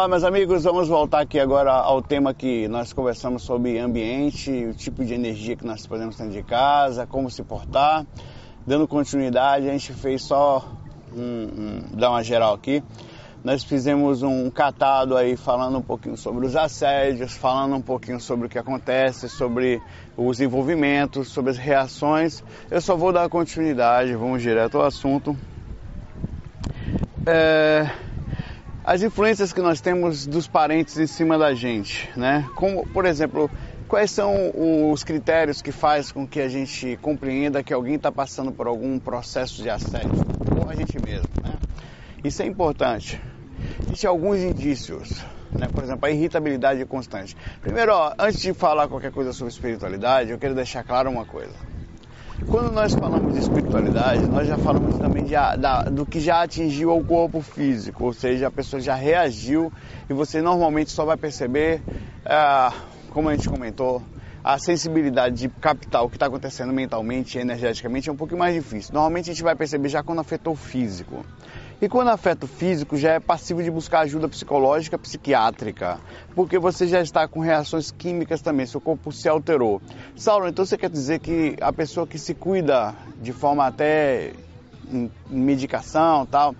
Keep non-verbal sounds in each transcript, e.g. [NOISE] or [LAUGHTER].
Olá, meus amigos, vamos voltar aqui agora ao tema que nós conversamos sobre ambiente, o tipo de energia que nós podemos ter de casa, como se portar. Dando continuidade, a gente fez só um, um, dar uma geral aqui. Nós fizemos um catado aí falando um pouquinho sobre os assédios, falando um pouquinho sobre o que acontece, sobre os envolvimentos, sobre as reações. Eu só vou dar continuidade, vamos direto ao assunto. É as influências que nós temos dos parentes em cima da gente, né? Como, por exemplo, quais são os critérios que faz com que a gente compreenda que alguém está passando por algum processo de assédio, ou a gente mesmo, né? Isso é importante. Existem alguns indícios, né? Por exemplo, a irritabilidade constante. Primeiro, ó, antes de falar qualquer coisa sobre espiritualidade, eu quero deixar claro uma coisa. Quando nós falamos de espiritualidade, nós já falamos também de, da, do que já atingiu o corpo físico, ou seja, a pessoa já reagiu e você normalmente só vai perceber, é, como a gente comentou, a sensibilidade de captar o que está acontecendo mentalmente e energeticamente é um pouco mais difícil. Normalmente a gente vai perceber já quando afetou o físico. E quando afeta o físico, já é passivo de buscar ajuda psicológica, psiquiátrica, porque você já está com reações químicas também, seu corpo se alterou. Saulo, então você quer dizer que a pessoa que se cuida de forma até em medicação tal,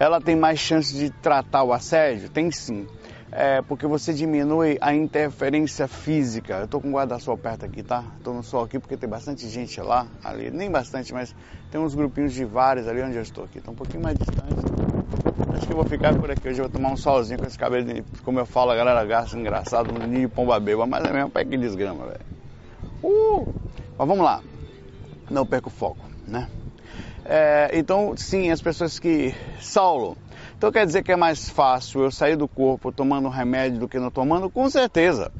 ela tem mais chance de tratar o assédio? Tem sim é porque você diminui a interferência física. Eu estou com o guarda-sol perto aqui, tá? Estou no sol aqui porque tem bastante gente lá, ali, nem bastante, mas tem uns grupinhos de vários ali onde eu estou aqui. Estou um pouquinho mais distante. Acho que eu vou ficar por aqui hoje, eu vou tomar um solzinho com esse cabelo, de, como eu falo, a galera gasta engraçado, no ninho de pomba beba, mas é mesmo pé que desgrama, velho. Uh! Mas vamos lá, não perco o foco, né? É, então, sim, as pessoas que... Saulo, então quer dizer que é mais fácil eu sair do corpo tomando remédio do que não tomando? Com certeza.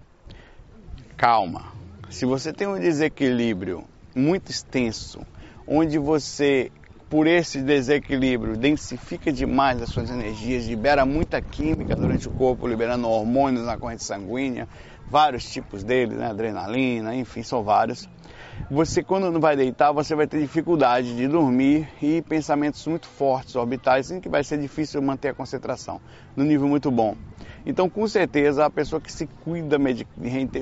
Calma. Se você tem um desequilíbrio muito extenso, onde você, por esse desequilíbrio, densifica demais as suas energias, libera muita química durante o corpo, liberando hormônios na corrente sanguínea, vários tipos deles, né? adrenalina, enfim, são vários você quando não vai deitar, você vai ter dificuldade de dormir e pensamentos muito fortes, orbitais, em que vai ser difícil manter a concentração no nível muito bom. Então, com certeza, a pessoa que se cuida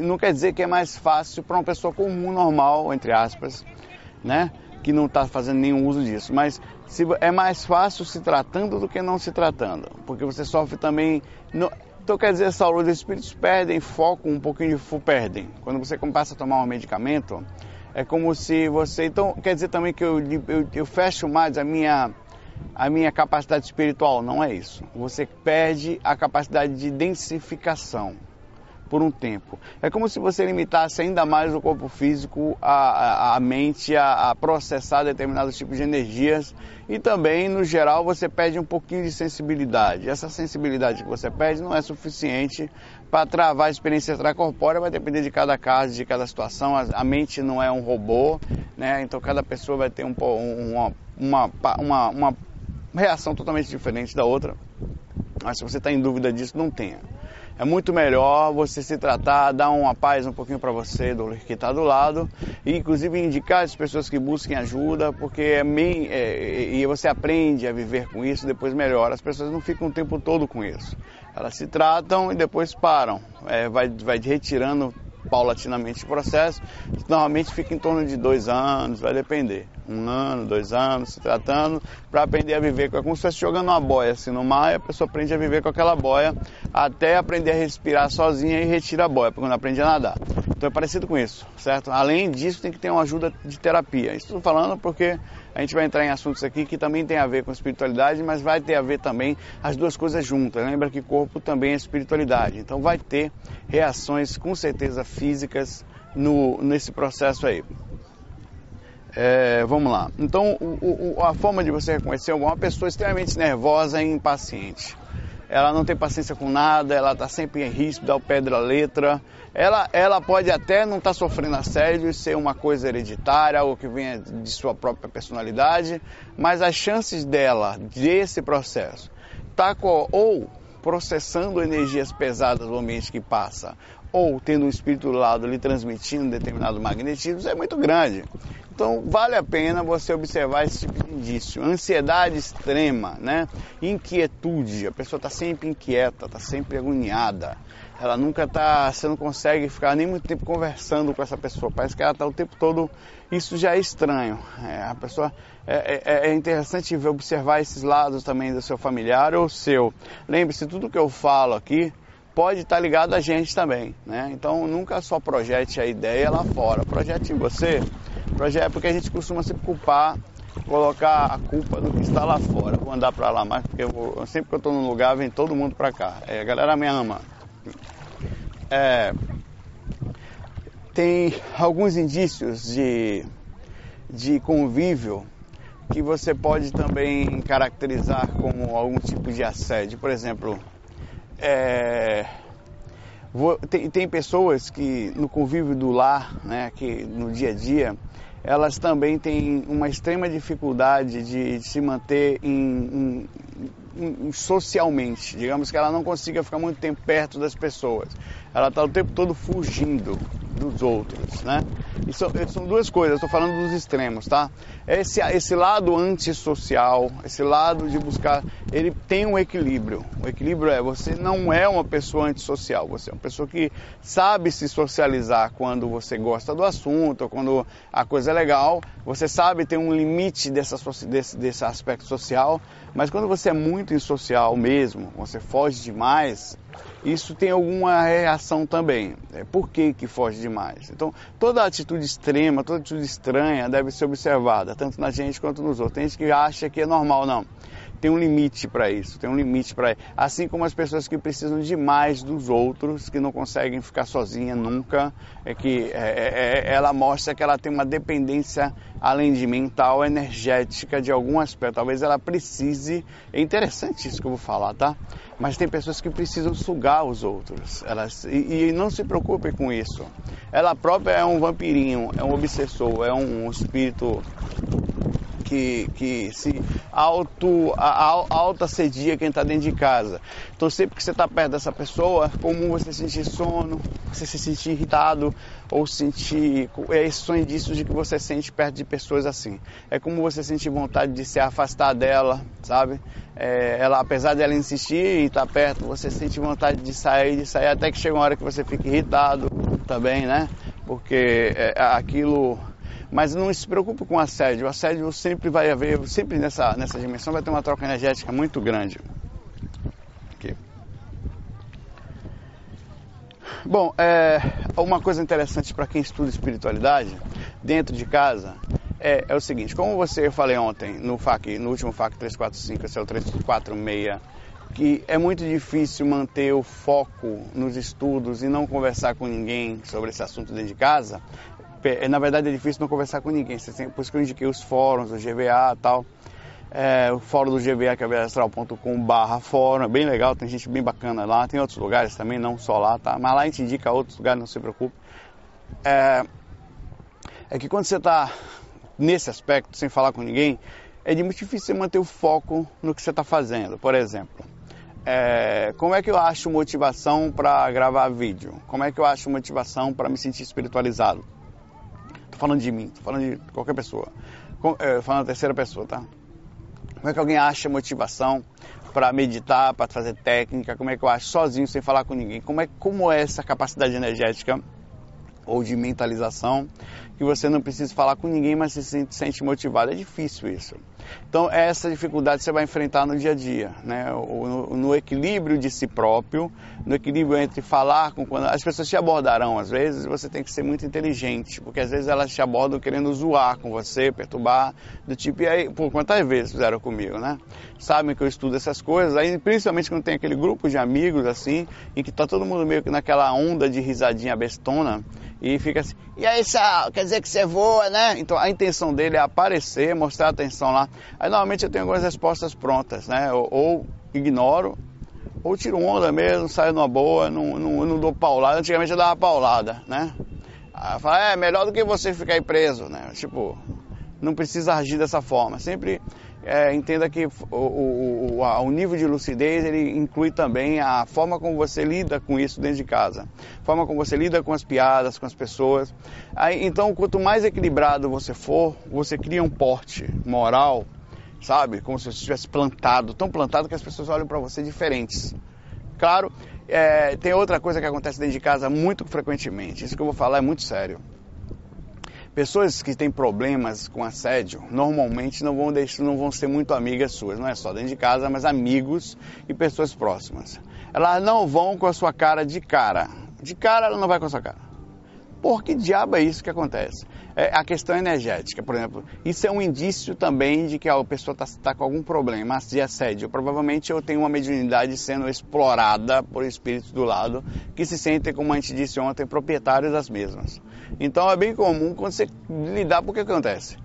não quer dizer que é mais fácil para uma pessoa comum, normal, entre aspas, né? Que não está fazendo nenhum uso disso. Mas se, é mais fácil se tratando do que não se tratando, porque você sofre também. No, então quer dizer, saúde, os espíritos perdem foco, um pouquinho de perdem. Quando você começa a tomar um medicamento, é como se você. Então, quer dizer também que eu, eu, eu fecho mais a minha, a minha capacidade espiritual? Não é isso. Você perde a capacidade de densificação por um tempo. É como se você limitasse ainda mais o corpo físico, a, a, a mente a, a, processar determinados tipos de energias e também, no geral, você perde um pouquinho de sensibilidade. Essa sensibilidade que você perde não é suficiente para travar a experiência extracorpórea, vai depender de cada caso, de cada situação. A, mente não é um robô, né? então cada pessoa vai ter um, uma, uma, uma, uma reação totalmente diferente da outra. Mas se você está em dúvida disso, não tenha é muito melhor você se tratar, dar uma paz um pouquinho para você do que está do lado e inclusive indicar as pessoas que busquem ajuda, porque é, é, e você aprende a viver com isso, depois melhora. As pessoas não ficam o tempo todo com isso. Elas se tratam e depois param, é, vai, vai retirando paulatinamente o processo. Normalmente fica em torno de dois anos, vai depender. Um ano, dois anos, se tratando, para aprender a viver. É como se estivesse jogando uma boia assim no mar, e a pessoa aprende a viver com aquela boia até aprender a respirar sozinha e retira a boia, quando aprende a nadar. Então é parecido com isso, certo? Além disso, tem que ter uma ajuda de terapia. Isso estou falando porque a gente vai entrar em assuntos aqui que também tem a ver com espiritualidade, mas vai ter a ver também as duas coisas juntas. Lembra que corpo também é espiritualidade. Então vai ter reações com certeza físicas no, nesse processo aí. É, vamos lá. Então, o, o, a forma de você reconhecer uma pessoa extremamente nervosa e impaciente. Ela não tem paciência com nada, ela está sempre em ríspido, ao pé da letra. Ela, ela pode até não estar tá sofrendo assédio ser uma coisa hereditária, ou que venha de sua própria personalidade, mas as chances dela, desse processo, tá com, ou processando energias pesadas do ambiente que passa, ou tendo um espírito do lado lhe transmitindo determinado magnetismo, é muito grande. Então vale a pena você observar esse tipo de indício. Ansiedade extrema, né? Inquietude, a pessoa está sempre inquieta, está sempre agoniada. Ela nunca está, você não consegue ficar nem muito tempo conversando com essa pessoa. Parece que ela está o tempo todo. Isso já é estranho. É, a pessoa é, é, é interessante observar esses lados também do seu familiar ou seu. Lembre-se, tudo que eu falo aqui pode estar ligado a gente também, né? Então nunca só projete a ideia lá fora, projete em você. Projete porque a gente costuma sempre culpar, colocar a culpa no que está lá fora. Vou andar para lá mais porque eu vou, sempre que eu estou num lugar vem todo mundo para cá. É, a galera me ama. É, tem alguns indícios de, de convívio que você pode também caracterizar como algum tipo de assédio. Por exemplo, é, tem, tem, pessoas que no convívio do lar, né, que no dia a dia, elas também têm uma extrema dificuldade de, de se manter em, em, em, socialmente. Digamos que ela não consiga ficar muito tempo perto das pessoas. Ela está o tempo todo fugindo dos outros, né? São, são duas coisas, estou falando dos extremos, tá? Esse, esse lado antissocial, esse lado de buscar, ele tem um equilíbrio. O equilíbrio é, você não é uma pessoa antissocial, você é uma pessoa que sabe se socializar quando você gosta do assunto, quando a coisa é legal, você sabe ter um limite dessa, desse, desse aspecto social, mas quando você é muito insocial mesmo, você foge demais, isso tem alguma reação também. É, por que, que foge demais? Então, toda atitude extrema, toda atitude estranha deve ser observada, tanto na gente quanto nos outros. Tem gente que acha que é normal, não. Tem um limite para isso, tem um limite para Assim como as pessoas que precisam demais dos outros, que não conseguem ficar sozinha nunca, é que é, é, é ela mostra que ela tem uma dependência, além de mental, energética de algum aspecto. Talvez ela precise. É interessante isso que eu vou falar, tá? Mas tem pessoas que precisam sugar os outros. Elas, e, e não se preocupe com isso. Ela própria é um vampirinho, é um obsessor, é um espírito que, que se auto, auto assedia quem está dentro de casa. Então sempre que você está perto dessa pessoa, é comum você sentir sono, você se sentir irritado ou sentir. Esses são indícios de que você sente perto de pessoas assim. É como você sentir vontade de se afastar dela, sabe? É, ela, apesar dela insistir e estar tá perto, você sente vontade de sair, de sair, até que chega uma hora que você fica irritado também, né? Porque é, aquilo. Mas não se preocupe com o assédio. O assédio sempre vai haver, sempre nessa, nessa dimensão vai ter uma troca energética muito grande. Aqui. Bom, é, uma coisa interessante para quem estuda espiritualidade dentro de casa é, é o seguinte, como você eu falei ontem no FAQ, no último FAQ 345, esse é o 346, que é muito difícil manter o foco nos estudos e não conversar com ninguém sobre esse assunto dentro de casa. Na verdade é difícil não conversar com ninguém, por isso que eu indiquei os fóruns, o GVA e tal. É, o fórum do GVA, que é astral.com barra fórum, é bem legal, tem gente bem bacana lá, tem outros lugares também, não só lá, tá? Mas lá a gente indica outros lugares, não se preocupe. É, é que quando você está nesse aspecto, sem falar com ninguém, é muito difícil manter o foco no que você está fazendo. Por exemplo, é, como é que eu acho motivação para gravar vídeo? Como é que eu acho motivação para me sentir espiritualizado? Falando de mim, falando de qualquer pessoa. Com, é, falando da terceira pessoa, tá? Como é que alguém acha motivação para meditar, para fazer técnica? Como é que eu acho sozinho, sem falar com ninguém? Como é, como é essa capacidade energética ou de mentalização que você não precisa falar com ninguém, mas se sente, sente motivado. É difícil isso. Então, essa dificuldade você vai enfrentar no dia a dia, né? no, no equilíbrio de si próprio, no equilíbrio entre falar com quando as pessoas te abordarão às vezes, você tem que ser muito inteligente, porque às vezes elas te abordam querendo zoar com você, perturbar, do tipo, e aí, por quantas vezes fizeram comigo, né? Sabem que eu estudo essas coisas, aí principalmente quando tem aquele grupo de amigos assim, em que tá todo mundo meio que naquela onda de risadinha bestona, e fica assim, e aí, Sal, quer dizer que você voa, né? Então a intenção dele é aparecer, mostrar atenção lá. Aí normalmente eu tenho algumas respostas prontas, né? Ou, ou ignoro, Ou tiro onda mesmo, saio numa boa, não, não, não dou paulada. Antigamente eu dava paulada, né? Aí fala, é melhor do que você ficar aí preso, né? Tipo, não precisa agir dessa forma. Sempre é, entenda que o, o, o, o, nível de lucidez ele inclui também a forma como você lida com isso dentro de casa, a forma como você lida com as piadas, com as pessoas. Aí, então, quanto mais equilibrado você for, você cria um porte moral, sabe, como se você estivesse plantado, tão plantado que as pessoas olham para você diferentes. Claro, é, tem outra coisa que acontece dentro de casa muito frequentemente. Isso que eu vou falar é muito sério. Pessoas que têm problemas com assédio normalmente não vão, deixar, não vão ser muito amigas suas, não é só dentro de casa, mas amigos e pessoas próximas. Elas não vão com a sua cara de cara. De cara ela não vai com a sua cara. Por que diabo é isso que acontece? É a questão energética, por exemplo. Isso é um indício também de que a pessoa está tá com algum problema de assédio. Provavelmente eu tenho uma mediunidade sendo explorada por espíritos do lado que se sentem, como a gente disse ontem, proprietários das mesmas. Então é bem comum quando você lidar, porque acontece?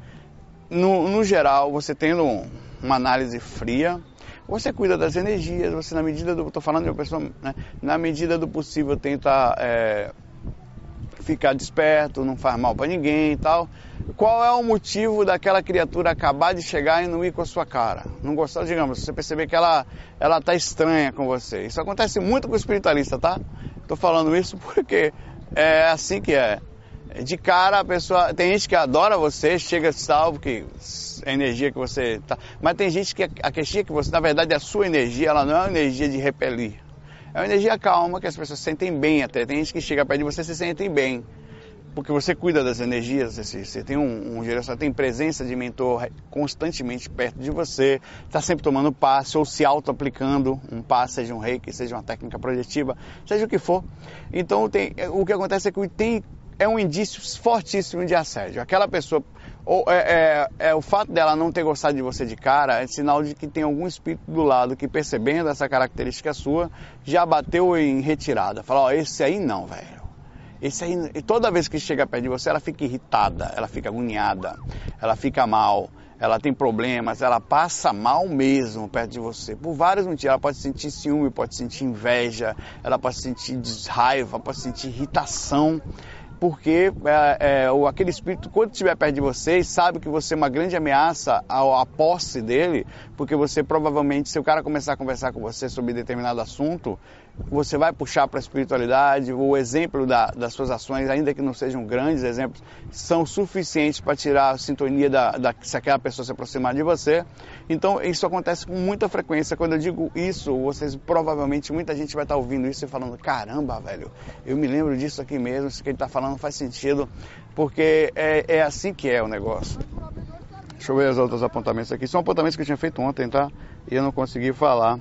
No, no geral, você tendo um, uma análise fria, você cuida das energias, você na medida do. Estou falando de uma pessoa, né, na medida do possível tenta é, ficar desperto, não faz mal para ninguém e tal. Qual é o motivo daquela criatura acabar de chegar e não ir com a sua cara? Não gostar, digamos, você perceber que ela ela tá estranha com você. Isso acontece muito com o espiritualista, tá? Estou falando isso porque é assim que é. De cara a pessoa. Tem gente que adora você, chega salvo, que a energia que você tá. Mas tem gente que a questão que você, na verdade, a sua energia, ela não é uma energia de repelir. É uma energia calma que as pessoas sentem bem até. Tem gente que chega perto de você e se sentem bem. Porque você cuida das energias, você, você tem um, um você tem presença de mentor constantemente perto de você, está sempre tomando passe ou se auto-aplicando um passe, seja um reiki, seja uma técnica projetiva, seja o que for. Então tem, o que acontece é que tem é um indício fortíssimo de assédio. Aquela pessoa, ou é, é, é, o fato dela não ter gostado de você de cara, é sinal de que tem algum espírito do lado que, percebendo essa característica sua, já bateu em retirada. Fala, ó, esse aí não, velho. Esse aí, e toda vez que chega perto de você, ela fica irritada, ela fica agoniada, ela fica mal, ela tem problemas, ela passa mal mesmo perto de você, por vários motivos. Ela pode sentir ciúme, pode sentir inveja, ela pode sentir raiva, pode sentir irritação porque é, é, aquele espírito, quando estiver perto de vocês, sabe que você é uma grande ameaça à, à posse dele, porque você provavelmente, se o cara começar a conversar com você sobre determinado assunto, você vai puxar para a espiritualidade, o exemplo da, das suas ações, ainda que não sejam grandes exemplos, são suficientes para tirar a sintonia da, da, se aquela pessoa se aproximar de você. Então, isso acontece com muita frequência. Quando eu digo isso, vocês provavelmente, muita gente vai estar ouvindo isso e falando: caramba, velho, eu me lembro disso aqui mesmo, isso que ele está falando faz sentido, porque é, é assim que é o negócio. Deixa eu ver os outros apontamentos aqui. São apontamentos que eu tinha feito ontem, tá? E eu não consegui falar.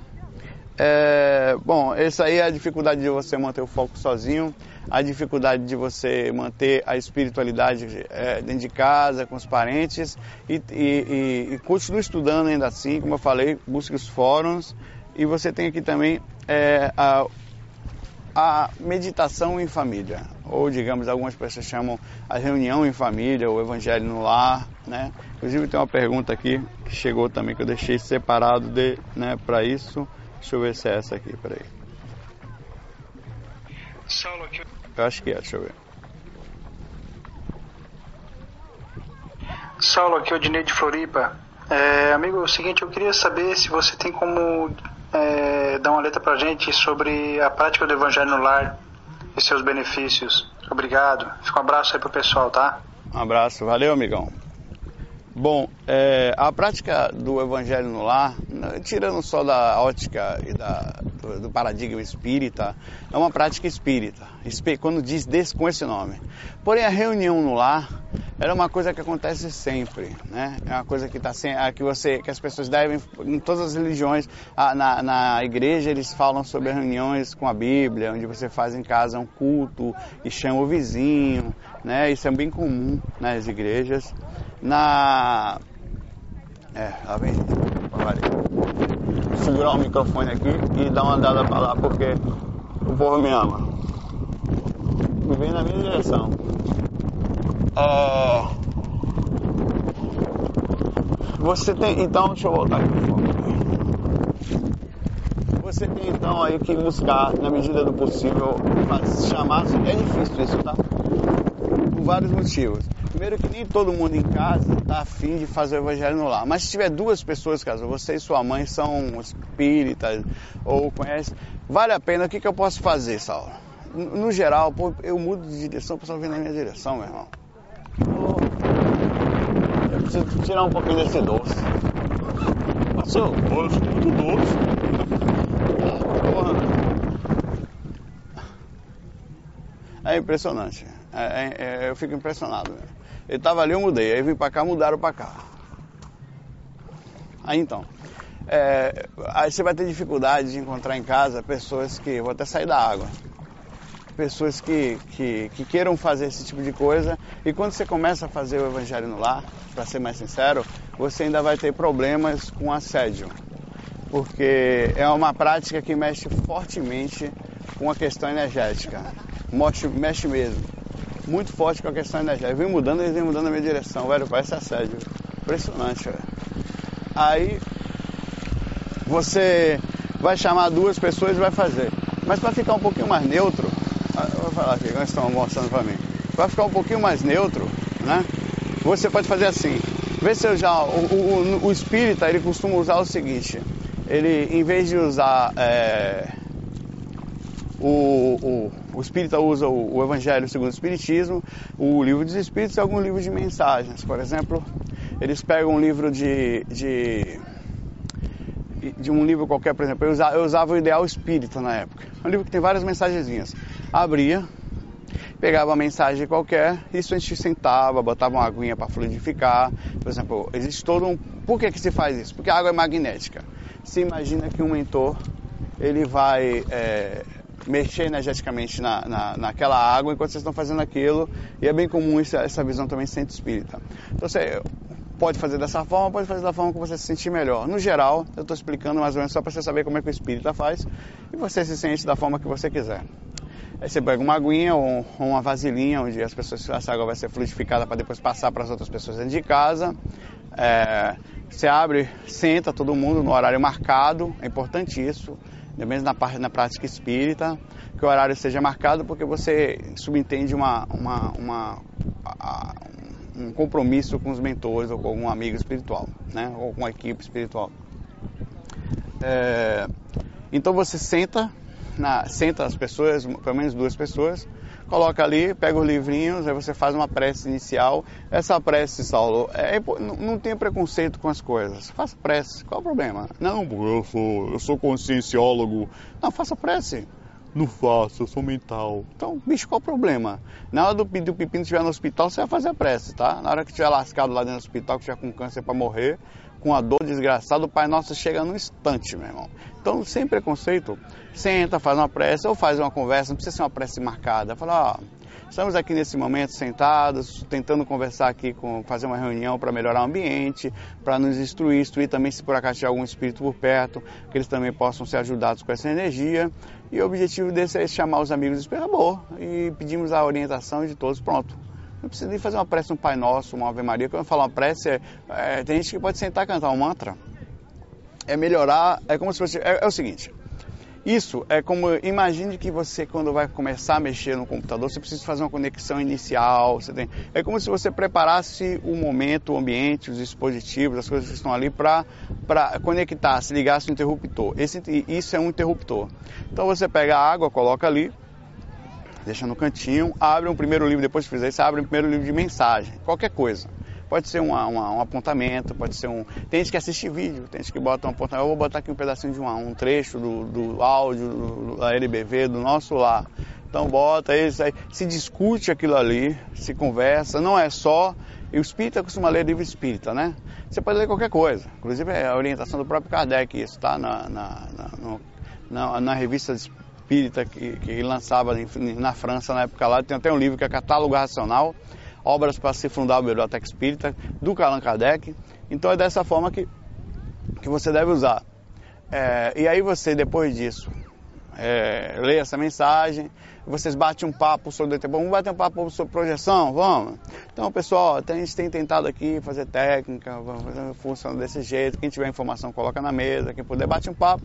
É, bom, essa aí é a dificuldade de você manter o foco sozinho, a dificuldade de você manter a espiritualidade é, dentro de casa, com os parentes e, e, e, continue estudando ainda assim, como eu falei, busque os fóruns e você tem aqui também é, a, a meditação em família, ou digamos, algumas pessoas chamam a reunião em família, o evangelho no lar, né? Inclusive tem uma pergunta aqui que chegou também que eu deixei separado de, né, para isso. Deixa eu ver se é essa aqui, peraí. Saulo aqui. Eu acho que é, deixa eu ver. Saulo aqui, o Dinei de Floripa. É, amigo, é o seguinte, eu queria saber se você tem como é, dar uma letra pra gente sobre a prática do Evangelho no lar e seus benefícios. Obrigado. Fica um abraço aí pro pessoal, tá? Um abraço, valeu, amigão. Bom, é, a prática do Evangelho no lar, né, tirando só da ótica e da, do, do, paradigma espírita, é uma prática espírita, quando diz desse, com esse nome. Porém, a reunião no lar era uma coisa que acontece sempre, né? É uma coisa que está que você, que as pessoas devem, em todas as religiões, na, na igreja eles falam sobre reuniões com a Bíblia, onde você faz em casa um culto e chama o vizinho, né? Isso é bem comum nas igrejas na. É, lá vem. Vou segurar o microfone aqui e dar uma andada pra lá porque o povo me ama. E vem na minha direção. É... Você tem. Então, deixa eu voltar aqui. Você tem então aí que buscar, na medida do possível, chamar. É difícil isso, tá? Por vários motivos. Primeiro que nem todo mundo em casa está afim de fazer o evangelho no lar. Mas se tiver duas pessoas, caso você e sua mãe são espíritas ou conhecem, vale a pena. O que, que eu posso fazer, Saulo? No, geral, eu mudo de direção, o pessoal vem na minha direção, meu irmão. Eu preciso tirar um pouquinho desse doce. Passou? Doce, muito doce. É impressionante. É, é, é, eu fico impressionado. Né? Ele estava ali, eu mudei. Aí vim para cá, mudaram para cá. Aí então, é, aí você vai ter dificuldade de encontrar em casa pessoas que, vou até sair da água, pessoas que, que, que, queiram fazer esse tipo de coisa. E quando você começa a fazer o evangelho no lar, para ser mais sincero, você ainda vai ter problemas com assédio. Porque é uma prática que mexe fortemente com a questão energética. Mexe, mexe mesmo. Muito forte com a questão energética. Vem mudando, eles vêm mudando na minha direção, velho. Parece assédio. Impressionante, velho. Aí você vai chamar duas pessoas e vai fazer. Mas para ficar um pouquinho mais neutro, ah, vou falar aqui, eles estão mostrando para mim. Para ficar um pouquinho mais neutro, né? Você pode fazer assim. Vê se eu já. O, o, o espírita ele costuma usar o seguinte. Ele, em vez de usar. É, o, o, o espírita usa o, o Evangelho segundo o Espiritismo, o livro dos Espíritos e algum livro de mensagens. Por exemplo, eles pegam um livro de, de de um livro qualquer, por exemplo, eu usava, eu usava, o Ideal Espírita na época. Um livro que tem várias mensagenzinhas. Abria, pegava uma mensagem qualquer, isso a gente sentava, botava uma aguinha para fluidificar. Por exemplo, existe todo um. Por que, que se faz isso? Porque a água é magnética. Se imagina que um mentor ele vai é, mexer energeticamente na, na, naquela água enquanto vocês estão fazendo aquilo, e é bem comum essa, essa visão também centro espírita. Então, você, Pode fazer dessa forma, pode fazer da forma que você se sentir melhor. No geral, eu estou explicando mais ou menos só para você saber como é que o espírita faz e você se sente da forma que você quiser. Aí você pega uma aguinha ou, uma vasilhinha onde as pessoas, essa água vai ser fluidificada para depois passar para as outras pessoas dentro de casa. É, você abre, senta todo mundo no horário marcado, é importante isso, mesmo na, na prática espírita, que o horário seja marcado porque você subentende uma, uma, uma, um compromisso com os mentores ou com algum amigo espiritual, né? ou com a equipe espiritual. É, então você senta, na, senta as pessoas, pelo menos duas pessoas, coloca ali, pega os livrinhos, aí você faz uma prece inicial. Essa prece, Saulo, é, não, tenha preconceito com as coisas. Faça prece, qual é o problema? Não, eu sou, eu sou conscienciólogo. Não, faça prece. Não faço, eu sou mental. Então, bicho, qual o problema? Na hora do, do pepino estiver no hospital, você vai fazer a prece, tá? Na hora que estiver lascado lá dentro do hospital, que estiver com câncer para morrer, com a dor desgraçada, o Pai Nosso chega no instante, meu irmão. Então, sem preconceito, senta, faz uma prece ou faz uma conversa, não precisa ser uma prece marcada. Fala, ó, estamos aqui nesse momento sentados, tentando conversar aqui, com, fazer uma reunião para melhorar o ambiente, para nos instruir, instruir também se por acaso tiver algum espírito por perto, que eles também possam ser ajudados com essa energia. E o objetivo desse é chamar os amigos do Amor e pedimos a orientação de todos, pronto. Não precisa nem fazer uma prece, um Pai Nosso, uma Ave Maria. Quando eu falo uma prece, é, é, tem gente que pode sentar e cantar um mantra. É melhorar, é como se fosse. É, é o seguinte, isso é como, imagine que você quando vai começar a mexer no computador, você precisa fazer uma conexão inicial, você tem, é como se você preparasse o momento, o ambiente, os dispositivos, as coisas que estão ali para conectar, se ligasse no interruptor. Esse, isso é um interruptor. Então você pega a água, coloca ali, deixa no cantinho, abre um primeiro livro, depois de fizer isso, abre um primeiro livro de mensagem, qualquer coisa. Pode ser uma, uma, um apontamento, pode ser um. Tem gente que assiste vídeo, tem gente que bota um apontamento. Eu vou botar aqui um pedacinho de um, um trecho do, do áudio do, da LBV, do nosso lá. Então bota isso aí, se discute aquilo ali, se conversa, não é só. E o espírita costuma ler livro espírita, né? Você pode ler qualquer coisa, inclusive é a orientação do próprio Kardec, isso tá na, na, na, na, na revista espírita que, que lançava na França na época lá. Tem até um livro que é Catálogo Racional obras para se fundar a Biblioteca Espírita, do Allan Kardec. Então é dessa forma que, que você deve usar. É, e aí você, depois disso, é, lê essa mensagem, vocês batem um papo sobre o vamos bater um papo sobre projeção, vamos. Então, pessoal, a gente tem tentado aqui fazer técnica, funciona desse jeito. Quem tiver informação coloca na mesa, quem puder bate um papo.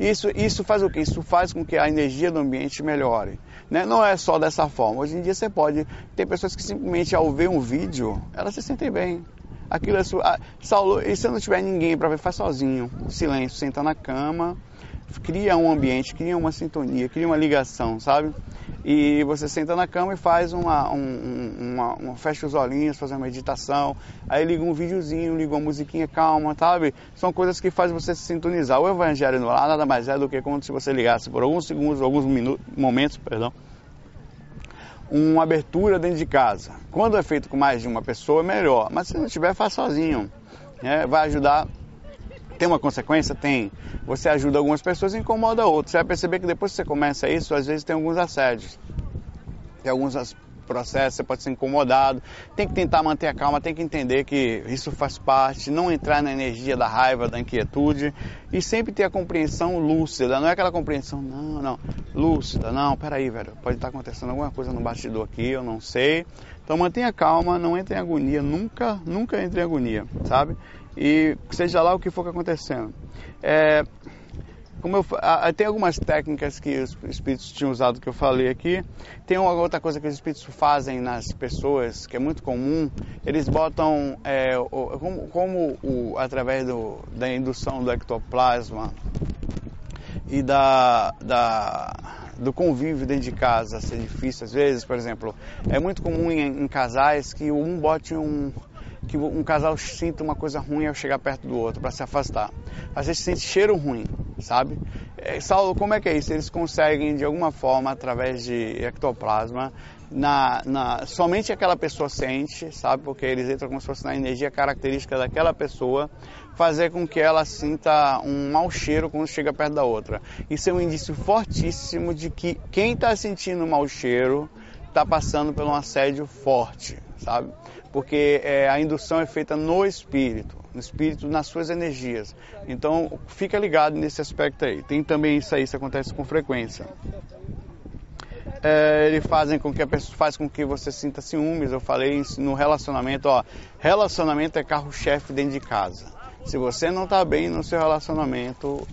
Isso, isso faz o que? Isso faz com que a energia do ambiente melhore. Né? Não é só dessa forma. Hoje em dia você pode. Tem pessoas que simplesmente ao ver um vídeo, elas se sentem bem. Aquilo é sua. Ah, Saulo, e se não tiver ninguém para ver, faz sozinho. Silêncio, senta na cama cria um ambiente, cria uma sintonia, cria uma ligação, sabe? E você senta na cama e faz uma, um, uma, uma, fecha os olhinhos, faz uma meditação, aí liga um videozinho, liga uma musiquinha calma, sabe? São coisas que fazem você se sintonizar. O evangelho no lar nada mais é do que como se você ligasse por alguns segundos, alguns minutos, momentos, perdão, uma abertura dentro de casa. Quando é feito com mais de uma pessoa, é melhor. Mas se não tiver, faz sozinho. É, vai ajudar tem uma consequência? Tem. Você ajuda algumas pessoas e incomoda outras. Você vai perceber que depois que você começa isso, às vezes tem alguns assédios. Tem alguns processos, você pode ser incomodado. Tem que tentar manter a calma, tem que entender que isso faz parte, não entrar na energia da raiva, da inquietude e sempre ter a compreensão lúcida. Não é aquela compreensão, não, não, lúcida, não, peraí, velho, pode estar acontecendo alguma coisa no bastidor aqui, eu não sei. Então mantenha calma, não entre em agonia, nunca, nunca entre em agonia, sabe? E seja lá o que for acontecendo. É, como eu, tem algumas técnicas que os espíritos tinham usado que eu falei aqui. Tem uma outra coisa que os espíritos fazem nas pessoas que é muito comum. Eles botam é, como, como o, através do, da indução do ectoplasma e da, da, do convívio dentro de casa ser difícil às vezes, por exemplo, é muito comum em, em casais que um bote um que um casal sinta uma coisa ruim ao chegar perto do outro, para se afastar. Às vezes sente cheiro ruim, sabe? É, Saulo, como é que é isso? Eles conseguem, de alguma forma, através de ectoplasma, na, na, somente aquela pessoa sente, sabe? Porque eles entram como se fosse na energia característica daquela pessoa, fazer com que ela sinta um mau cheiro quando chega perto da outra. Isso é um indício fortíssimo de que quem está sentindo mau cheiro está passando por um assédio forte, sabe? Porque é, a indução é feita no espírito, no espírito, nas suas energias. Então, fica ligado nesse aspecto aí. Tem também isso aí, isso acontece com frequência. É, eles fazem com que a pessoa faz com que você sinta ciúmes. Eu falei no relacionamento, ó, relacionamento é carro-chefe dentro de casa. Se você não está bem no seu relacionamento,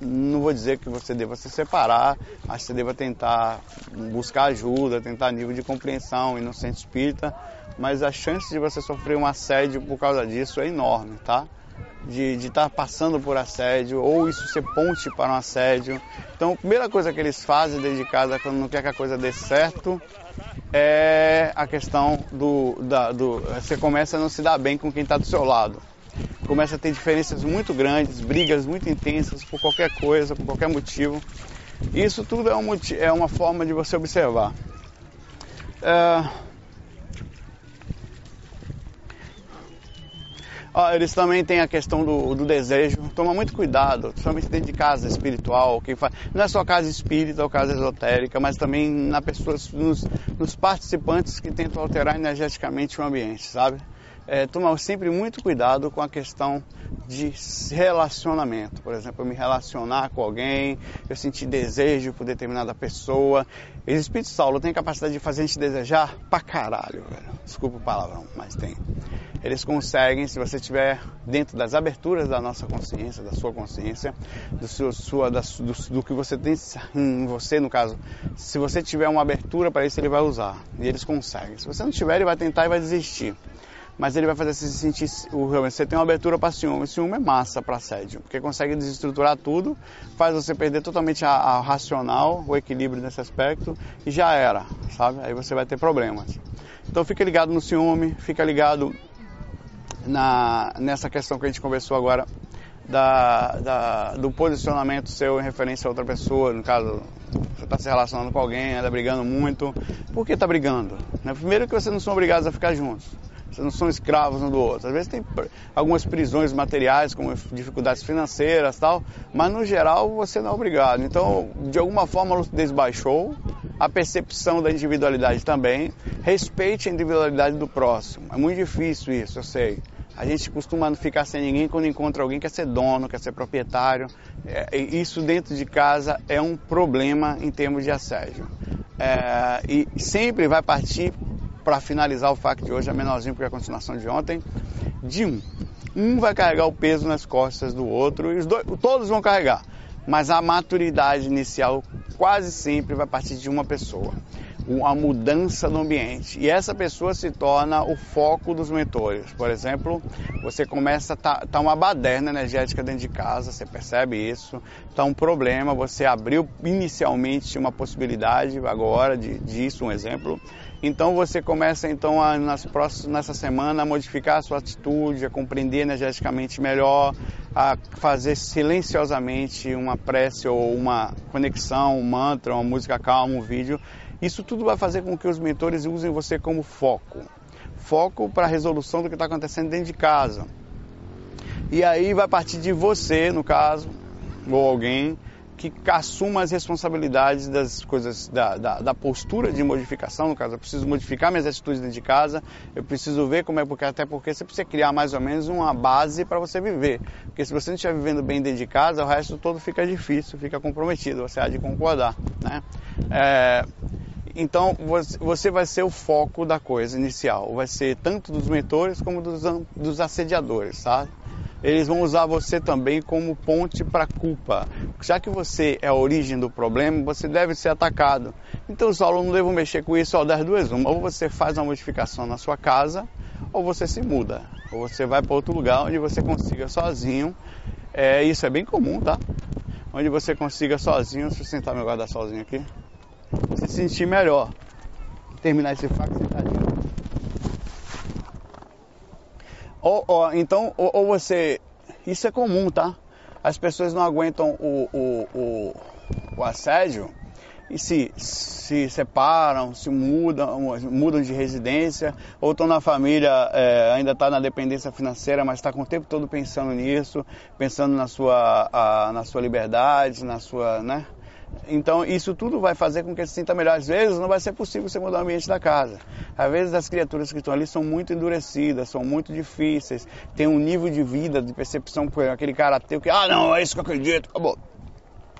não vou dizer que você deva se separar, mas você deva tentar buscar ajuda, tentar nível de compreensão e no centro espírita mas a chance de você sofrer um assédio por causa disso é enorme, tá? De estar tá passando por assédio ou isso ser ponte para um assédio. Então, a primeira coisa que eles fazem desde casa quando não quer que a coisa dê certo é a questão do, da, do. Você começa a não se dar bem com quem está do seu lado. Começa a ter diferenças muito grandes, brigas muito intensas por qualquer coisa, por qualquer motivo. Isso tudo é, um, é uma forma de você observar. É, Eles também têm a questão do, do, desejo. Toma muito cuidado, principalmente dentro de casa espiritual. Que faz, não é só casa espírita ou casa esotérica, mas também na pessoas, nos, nos participantes que tentam alterar energeticamente o ambiente, sabe? É, toma sempre muito cuidado com a questão de relacionamento. Por exemplo, eu me relacionar com alguém, eu sentir desejo por determinada pessoa. Os espíritos Saulo têm capacidade de fazer a gente desejar pra caralho, velho. Desculpa o palavrão, mas tem eles conseguem, se você estiver dentro das aberturas da nossa consciência, da sua consciência, do, seu, sua, da, do, do, que você tem em você, no caso, se você tiver uma abertura para isso, ele vai usar. E eles conseguem. Se você não tiver, ele vai tentar e vai desistir. Mas ele vai fazer você sentir. Você tem uma abertura para ciúme. Ciúme é massa para assédio, porque consegue desestruturar tudo, faz você perder totalmente a, a racional, o equilíbrio nesse aspecto, e já era, sabe? Aí você vai ter problemas. Então fica ligado no ciúme, fica ligado na, nessa questão que a gente conversou agora da, da, do posicionamento seu em referência a outra pessoa, no caso, você está se relacionando com alguém, anda brigando muito. Por que está brigando? Né? Primeiro que vocês não são obrigados a ficar juntos. Vocês não são escravos um do outro. Às vezes tem algumas prisões materiais, como dificuldades financeiras tal, mas no geral você não é obrigado. Então, de alguma forma a lucidez a percepção da individualidade também. Respeite a individualidade do próximo. É muito difícil isso, eu sei. A gente costuma ficar sem ninguém quando encontra alguém que quer ser dono, quer ser proprietário. É, isso dentro de casa é um problema em termos de assédio. É, e sempre vai partir, para finalizar o fact de hoje, é menorzinho porque a continuação de ontem, de um. Um vai carregar o peso nas costas do outro e os dois, todos vão carregar. Mas a maturidade inicial quase sempre vai partir de uma pessoa uma mudança no ambiente. E essa pessoa se torna o foco dos mentores. Por exemplo, você começa a tá, tá uma baderna energética dentro de casa, você percebe isso, tá um problema, você abriu inicialmente uma possibilidade agora de, disso, um exemplo. Então você começa então a, nas próximas, nessa semana a modificar a sua atitude, a compreender energeticamente melhor, a fazer silenciosamente uma prece ou uma conexão, um mantra, uma música calma, um vídeo isso tudo vai fazer com que os mentores usem você como foco. Foco para a resolução do que está acontecendo dentro de casa. E aí vai partir de você, no caso, ou alguém, que assuma as responsabilidades das coisas, da, da, da, postura de modificação, no caso, eu preciso modificar minhas atitudes dentro de casa, eu preciso ver como é, porque até porque você precisa criar mais ou menos uma base para você viver. Porque se você não estiver vivendo bem dentro de casa, o resto todo fica difícil, fica comprometido, você há de concordar. Né? É, então você vai ser o foco da coisa inicial, vai ser tanto dos mentores como dos, dos assediadores, tá? Eles vão usar você também como ponte para culpa. Já que você é a origem do problema, você deve ser atacado. Então os alunos não devem mexer com isso, ó, das duas uma. Ou você faz uma modificação na sua casa, ou você se muda. Ou você vai para outro lugar onde você consiga sozinho. É, isso é bem comum, tá? Onde você consiga sozinho, deixa eu sentar meu guarda-solzinho aqui se sentir melhor. Terminar esse fax sentadinho. Ou, ou, então, ou, ou, você. Isso é comum, tá? As pessoas não aguentam o, o, o, o assédio e se, se separam, se mudam, mudam de residência, ou estão na família, é, ainda está na dependência financeira, mas está com o tempo todo pensando nisso, pensando na sua, a, na sua liberdade, na sua, né? Então isso tudo vai fazer com que ele se sinta melhor. Às vezes não vai ser possível você mudar o ambiente da casa. Às vezes as criaturas que estão ali são muito endurecidas, são muito difíceis, tem um nível de vida, de percepção, aquele cara ateu que, ah não, é isso que eu acredito, acabou.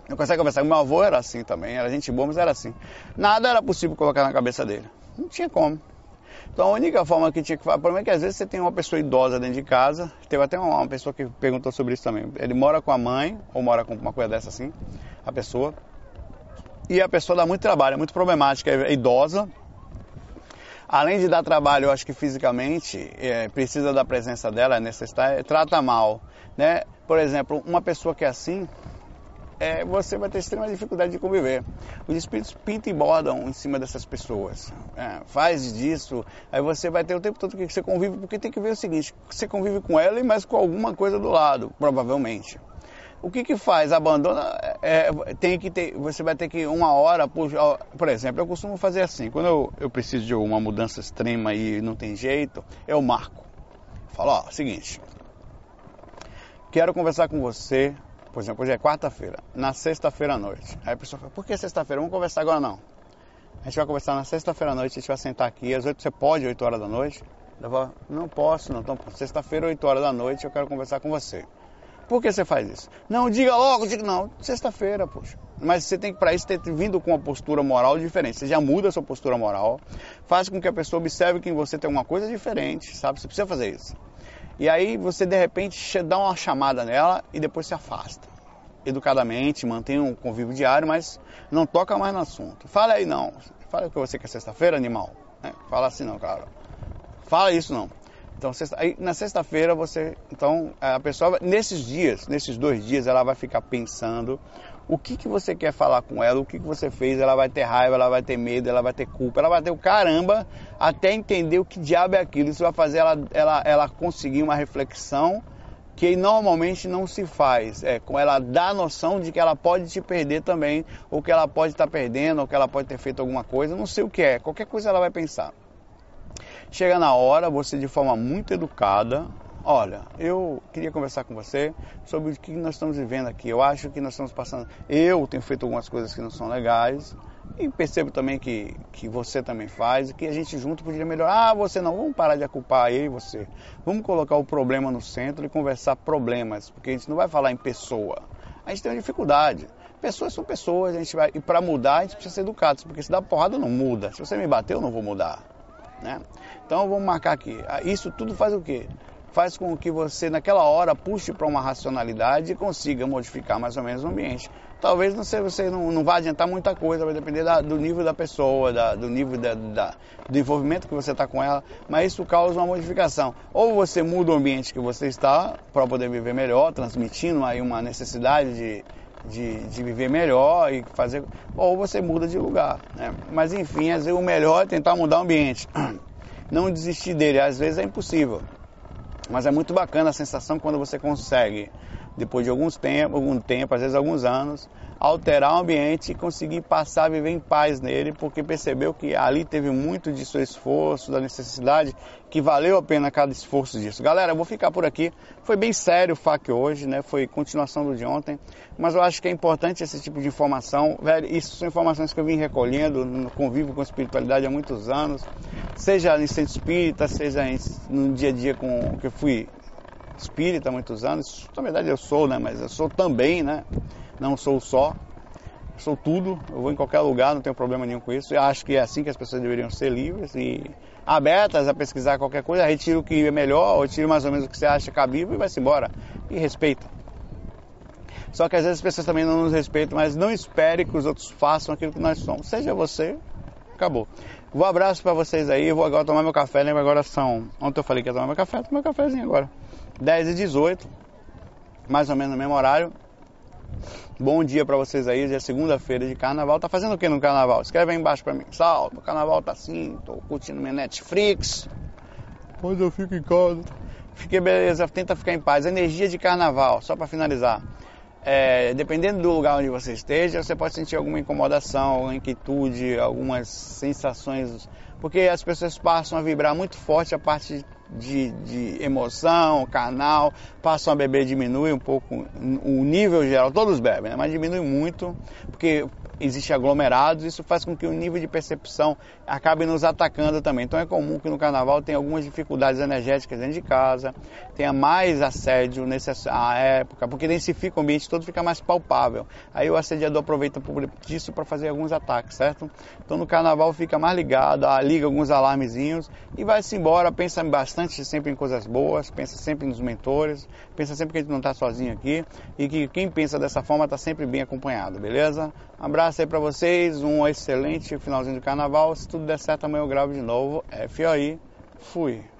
Não consegue conversar. Meu avô era assim também, era gente boa, mas era assim. Nada era possível colocar na cabeça dele. Não tinha como. Então a única forma que tinha que fazer, o problema é que às vezes você tem uma pessoa idosa dentro de casa, teve até uma pessoa que perguntou sobre isso também. Ele mora com a mãe, ou mora com uma coisa dessa assim, a pessoa, e a pessoa dá muito trabalho, é muito problemática, é idosa. Além de dar trabalho, eu acho que fisicamente, é, precisa da presença dela, é necessário, é, trata mal. Né? Por exemplo, uma pessoa que é assim, é, você vai ter extrema dificuldade de conviver. Os espíritos pintam e bordam em cima dessas pessoas. É, faz disso, aí você vai ter o tempo todo que você convive, porque tem que ver o seguinte, você convive com ela e mais com alguma coisa do lado, provavelmente. O que que faz? Abandona, é, tem que ter, você vai ter que uma hora, por, por exemplo, eu costumo fazer assim, quando eu, eu preciso de uma mudança extrema e não tem jeito, eu marco. Falo, ó, seguinte, quero conversar com você, por exemplo, hoje é quarta-feira, na sexta-feira à noite. Aí a pessoa fala, por que sexta-feira? Vamos conversar agora não. A gente vai conversar na sexta-feira à noite, a gente vai sentar aqui, às oito, você pode, oito horas da noite? Eu falo, não posso, não, então sexta-feira, oito horas da noite, eu quero conversar com você. Por que você faz isso? Não, diga logo, diga não, sexta-feira, poxa. Mas você tem que, para isso, ter vindo com uma postura moral diferente. Você já muda a sua postura moral, faz com que a pessoa observe que em você tem uma coisa diferente, sabe? Você precisa fazer isso. E aí você, de repente, dá uma chamada nela e depois se afasta. Educadamente, mantém um convívio diário, mas não toca mais no assunto. Fala aí não. Fala o que você quer sexta-feira, animal. É, fala assim não, cara. Fala isso não. Então, sexta, aí, na sexta-feira você, então a pessoa nesses dias, nesses dois dias, ela vai ficar pensando o que que você quer falar com ela, o que que você fez, ela vai ter raiva, ela vai ter medo, ela vai ter culpa, ela vai ter o caramba até entender o que diabo é aquilo. Isso vai fazer ela, ela, ela conseguir uma reflexão que normalmente não se faz. É, com ela dá a noção de que ela pode te perder também, ou que ela pode estar perdendo, ou que ela pode ter feito alguma coisa, não sei o que é. Qualquer coisa ela vai pensar. Chega na hora, você de forma muito educada, olha, eu queria conversar com você sobre o que nós estamos vivendo aqui. Eu acho que nós estamos passando. Eu tenho feito algumas coisas que não são legais e percebo também que, que você também faz e que a gente junto poderia melhorar. Ah, você não, vamos parar de culpar eu e você. Vamos colocar o problema no centro e conversar problemas, porque a gente não vai falar em pessoa. A gente tem uma dificuldade. Pessoas são pessoas, a gente vai e para mudar a gente precisa ser educados, porque se dá porrada não muda. Se você me bater, eu não vou mudar, né? Então vamos marcar aqui. Ah, isso tudo faz o quê? faz com que você naquela hora puxe para uma racionalidade e consiga modificar mais ou menos o ambiente. Talvez não você não, não vá adiantar muita coisa, vai depender da, do nível da pessoa, da, do nível da, da, do envolvimento que você está com ela, mas isso causa uma modificação. Ou você muda o ambiente que você está para poder viver melhor, transmitindo aí uma necessidade de, de, de, viver melhor e fazer, ou você muda de lugar. Né? Mas enfim, às vezes o melhor é tentar mudar o ambiente, [CLEARS THROAT] não desistir dele, às vezes é impossível. Mas é muito bacana a sensação quando você consegue, depois de alguns tempo, algum tempo, às vezes alguns anos, alterar o ambiente e conseguir passar a viver em paz nele, porque percebeu que ali teve muito de seu esforço, da necessidade, que valeu a pena cada esforço disso. Galera, eu vou ficar por aqui. Foi bem sério o FAQ hoje, né? Foi continuação do de ontem, mas eu acho que é importante esse tipo de informação. Velho, isso são informações que eu vim recolhendo, no convívio com espiritualidade há muitos anos seja em centro espírita, seja no dia a dia com que eu fui espírita há muitos anos. Na verdade eu sou, né? Mas eu sou também, né? Não sou só. Sou tudo. Eu vou em qualquer lugar, não tenho problema nenhum com isso. Eu acho que é assim que as pessoas deveriam ser livres e abertas a pesquisar qualquer coisa. Retira o que é melhor, ou tira mais ou menos o que você acha cabível e vai-se embora. E respeita. Só que às vezes as pessoas também não nos respeitam, mas não espere que os outros façam aquilo que nós somos. Seja você, acabou. Um abraço para vocês aí. vou agora tomar meu café. Lembra agora são. Ontem eu falei que ia tomar meu café. Tomar meu cafezinho agora. 10 e 18. Mais ou menos no mesmo horário. Bom dia para vocês aí. Hoje é segunda-feira de carnaval. Tá fazendo o que no carnaval? Escreve aí embaixo para mim. Salve. O carnaval tá assim. Tô curtindo minha Netflix. Quando eu fico em casa. Fiquei beleza. Tenta ficar em paz. Energia de carnaval. Só para finalizar é, dependendo do lugar onde você esteja, você pode sentir alguma incomodação, alguma inquietude, algumas sensações, porque as pessoas passam a vibrar muito forte a parte de, de emoção, canal, passam a beber, diminui um pouco o nível geral, todos bebem, né? mas diminui muito, porque existe aglomerados, isso faz com que o nível de percepção acabe nos atacando também. Então é comum que no carnaval tenha algumas dificuldades energéticas dentro de casa, tenha mais assédio nessa época, porque densifica o ambiente todo, fica mais palpável. Aí o assediador aproveita disso para fazer alguns ataques, certo? Então no carnaval fica mais ligado, liga alguns alarmezinhos e vai-se embora, pensa bastante sempre em coisas boas, pensa sempre nos mentores, pensa sempre que a gente não está sozinho aqui e que quem pensa dessa forma está sempre bem acompanhado, beleza? Um abraço aí para vocês, um excelente finalzinho de carnaval. Se tudo der certo, amanhã eu gravo de novo. FOI, fui.